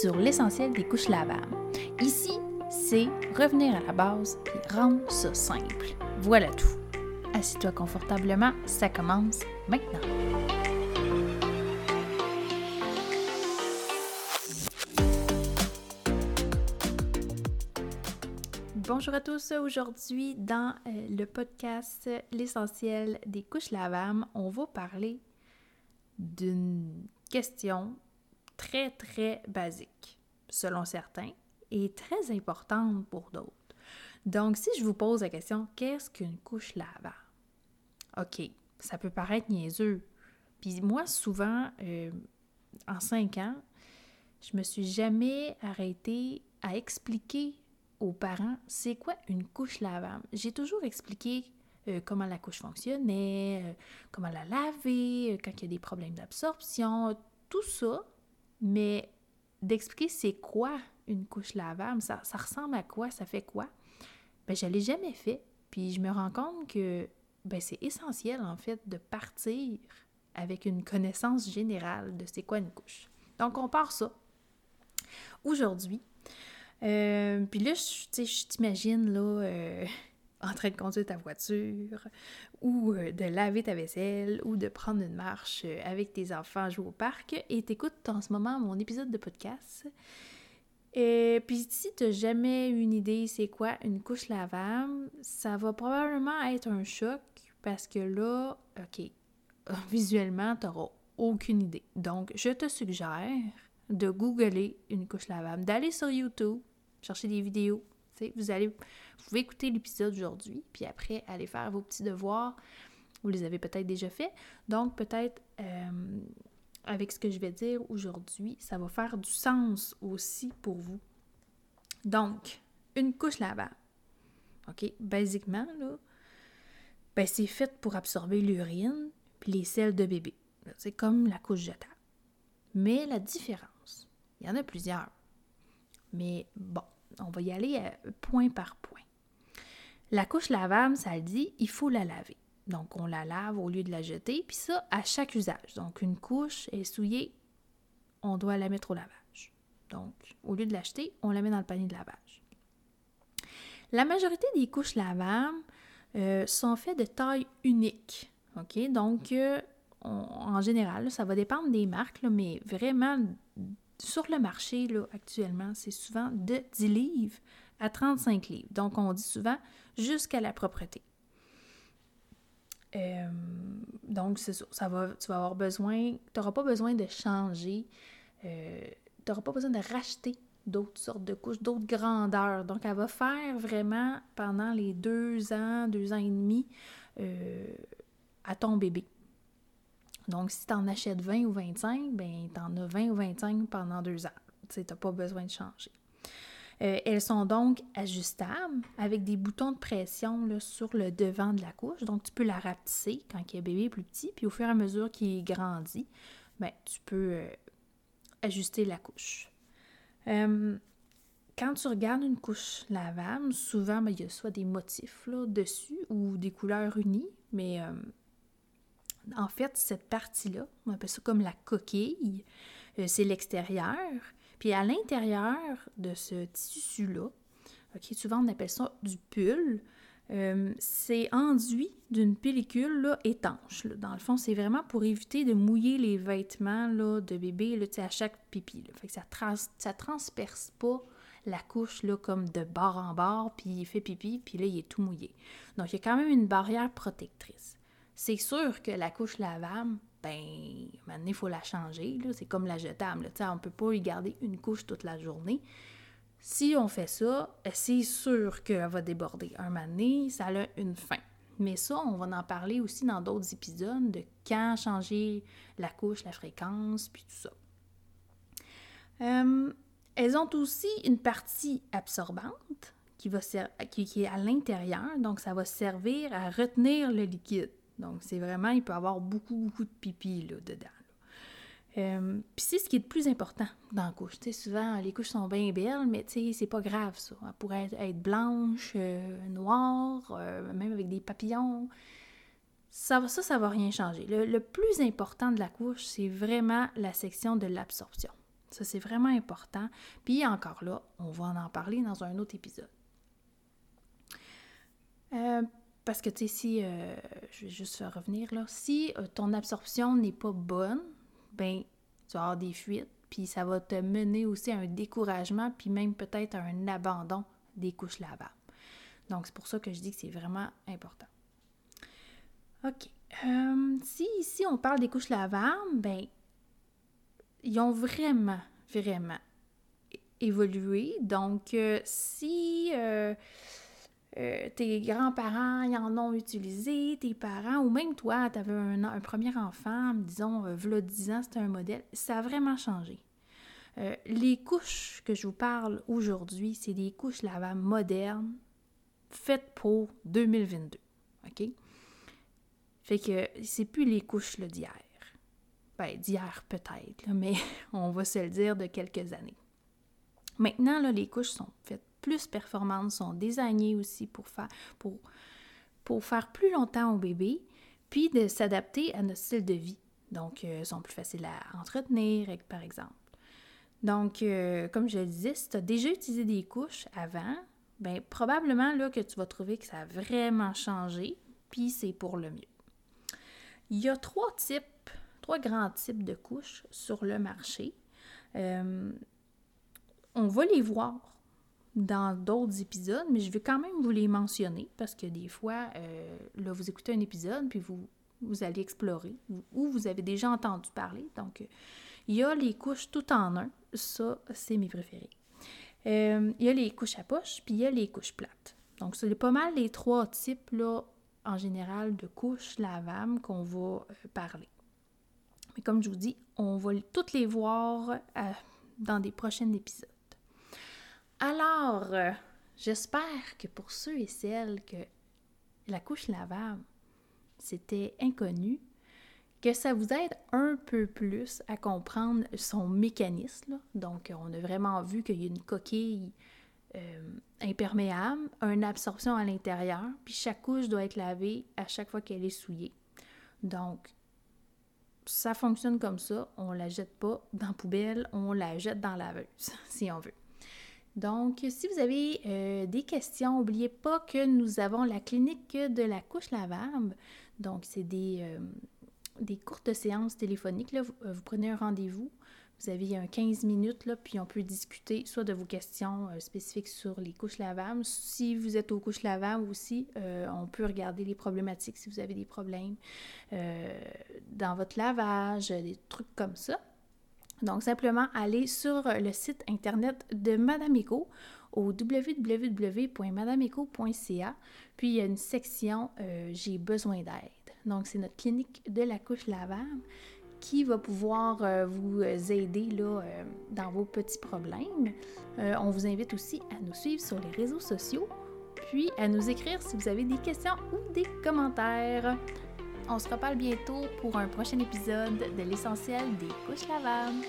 sur l'essentiel des couches lavables. Ici, c'est revenir à la base et rendre ça simple. Voilà tout. Assis-toi confortablement, ça commence maintenant. Bonjour à tous. Aujourd'hui, dans euh, le podcast L'essentiel des couches lavables, on va parler d'une question très, très basique, selon certains, et très importante pour d'autres. Donc, si je vous pose la question, qu'est-ce qu'une couche lavable? OK, ça peut paraître niaiseux. Puis moi, souvent, euh, en cinq ans, je me suis jamais arrêtée à expliquer aux parents c'est quoi une couche lavable? J'ai toujours expliqué euh, comment la couche fonctionnait, euh, comment la laver, quand il y a des problèmes d'absorption, tout ça, mais d'expliquer c'est quoi une couche lavable, ça, ressemble à quoi, ça fait quoi, ben je ne l'ai jamais fait. Puis je me rends compte que ben, c'est essentiel en fait de partir avec une connaissance générale de c'est quoi une couche. Donc on part ça. Aujourd'hui, euh, puis là, je t'imagine là, euh, en train de conduire ta voiture ou euh, de laver ta vaisselle ou de prendre une marche euh, avec tes enfants jouer au parc et t'écoutes en ce moment mon épisode de podcast. Et puis si tu n'as jamais une idée c'est quoi une couche lavable, ça va probablement être un choc parce que là, OK, visuellement, tu n'auras aucune idée. Donc, je te suggère de googler une couche lavable, d'aller sur YouTube, chercher des vidéos. Vous allez pouvez écouter l'épisode aujourd'hui, puis après aller faire vos petits devoirs. Vous les avez peut-être déjà faits. Donc, peut-être euh, avec ce que je vais dire aujourd'hui, ça va faire du sens aussi pour vous. Donc, une couche lavable. OK? Basiquement, là, ben, c'est fait pour absorber l'urine puis les selles de bébé. C'est comme la couche jetable. Mais la différence, il y en a plusieurs. Mais bon, on va y aller euh, point par point. La couche lavable, ça le dit, il faut la laver. Donc, on la lave au lieu de la jeter, puis ça, à chaque usage. Donc, une couche est souillée, on doit la mettre au lavage. Donc, au lieu de l'acheter, on la met dans le panier de lavage. La majorité des couches lavables euh, sont faites de taille unique. OK? Donc, euh, en général, ça va dépendre des marques, mais vraiment, sur le marché, là, actuellement, c'est souvent de 10 livres à 35 livres. Donc, on dit souvent jusqu'à la propreté. Euh, donc, c'est ça. va, tu vas avoir besoin, tu n'auras pas besoin de changer, euh, tu n'auras pas besoin de racheter d'autres sortes de couches, d'autres grandeurs. Donc, elle va faire vraiment pendant les deux ans, deux ans et demi euh, à ton bébé. Donc, si tu en achètes 20 ou 25, ben tu en as 20 ou 25 pendant deux ans. Tu n'as pas besoin de changer. Euh, elles sont donc ajustables avec des boutons de pression sur le devant de la couche. Donc, tu peux la rapetisser quand bébé est plus petit, puis au fur et à mesure qu'il grandit, ben, tu peux euh, ajuster la couche. Euh, quand tu regardes une couche lavable, souvent, ben, il y a soit des motifs là, dessus ou des couleurs unies, mais en fait, cette partie-là, on appelle ça comme la coquille, c'est l'extérieur. Puis à l'intérieur de ce tissu-là, souvent on appelle ça du pull, euh, c'est enduit d'une pellicule étanche. Dans le fond, c'est vraiment pour éviter de mouiller les vêtements là, de bébé à chaque pipi. Fait que ça ne transperce pas la couche là, comme de bord en bord, puis il fait pipi, puis là, il est tout mouillé. Donc, il y a quand même une barrière protectrice. C'est sûr que la couche lavable, ben, maintenant, il faut la changer. C'est comme la jetable. On ne peut pas y garder une couche toute la journée. Si on fait ça, c'est sûr qu'elle va déborder. Un moment ça a une fin. Mais ça, on va en parler aussi dans d'autres épisodes de quand changer la couche, la fréquence, puis tout ça. Euh, elles ont aussi une partie absorbante qui, qui est à l'intérieur, donc ça va servir à retenir le liquide. Donc, c'est vraiment, il peut avoir beaucoup, beaucoup de pipi là, dedans. Euh, puis c'est ce qui est le plus important dans la couche. souvent, les couches sont bien belles, mais c'est pas grave, ça. Elle pourrait être, blanche, euh, noire, euh, même avec des papillons. Ça, ça, ça va rien changer. Le, le plus important de la couche, c'est vraiment la section de l'absorption. Ça, c'est vraiment important. Puis encore là, on va en parler dans un autre épisode. Euh, parce que, tu sais, si, euh, je vais juste revenir là, si euh, ton absorption n'est pas bonne, ben, tu vas avoir des fuites, puis ça va te mener aussi à un découragement, puis même peut-être à un abandon des couches lavables. Donc, c'est pour ça que je dis que c'est vraiment important. OK. si ici on parle des couches lavables, ben, ils ont vraiment, vraiment évolué. Donc, si euh, tes grands-parents y en ont utilisé, tes parents, ou même toi, tu avais un, premier enfant, disons, euh, v'là 10 ans, c'était un modèle, ça a vraiment changé. Euh, les couches que je vous parle aujourd'hui, c'est des couches lavables modernes faites pour 2022. OK? Fait que c'est plus les couches d'hier. Ben, d'hier peut-être, mais on va se le dire de quelques années. Maintenant, les couches sont faites plus performantes, sont désignées aussi pour faire, plus longtemps au bébé, puis de s'adapter à notre style de vie. Donc, elles euh, sont plus faciles à entretenir, par exemple. Donc, euh, comme je le disais, si tu as déjà utilisé des couches avant, bien, probablement là, que tu vas trouver que ça a vraiment changé, puis c'est pour le mieux. Il y a trois types, trois grands types de couches sur le marché. Euh, on va les voir dans d'autres épisodes, mais je vais quand même vous les mentionner parce que des fois, euh, là, vous écoutez un épisode, puis vous, vous allez explorer, ou vous avez déjà entendu parler. Donc, il y a les couches tout en un. Ça, c'est mes préférés. Euh, il y a les couches à poche, puis il y a les couches plates. Donc, c'est pas mal les trois types, là, en général, de couches lavables qu'on va euh, parler. Mais comme je vous dis, on va toutes les voir dans des prochains épisodes. Alors, euh, j'espère que pour ceux et celles que la couche lavable, c'était inconnu, que ça vous aide un peu plus à comprendre son mécanisme. Donc, on a vraiment vu qu'il y a une coquille euh, imperméable, une absorption à l'intérieur, puis chaque couche doit être lavée à chaque fois qu'elle est souillée. Donc, ça fonctionne comme ça. On la jette pas dans la poubelle, on la jette dans la laveuse, si on veut. Donc, si vous avez euh, des questions, n'oubliez pas que nous avons la clinique de la couche lavable. Donc, c'est des, euh, des courtes séances téléphoniques. Là. Vous, euh, prenez un rendez-vous, vous avez un 15 minutes, là, puis on peut discuter soit de vos questions spécifiques sur les couches lavables. Si vous êtes aux couches lavables aussi, on peut regarder les problématiques si vous avez des problèmes dans votre lavage, des trucs comme ça. Donc, simplement aller sur le site internet de Madame Eco au www.madameco.ca. Puis, il y a une section euh, J'ai besoin d'aide. Donc, c'est notre clinique de la couche lavable qui va pouvoir euh, vous aider là, euh, dans vos petits problèmes. on vous invite aussi à nous suivre sur les réseaux sociaux, puis à nous écrire si vous avez des questions ou des commentaires. On se reparle bientôt pour un prochain épisode de l'essentiel des couches lavables.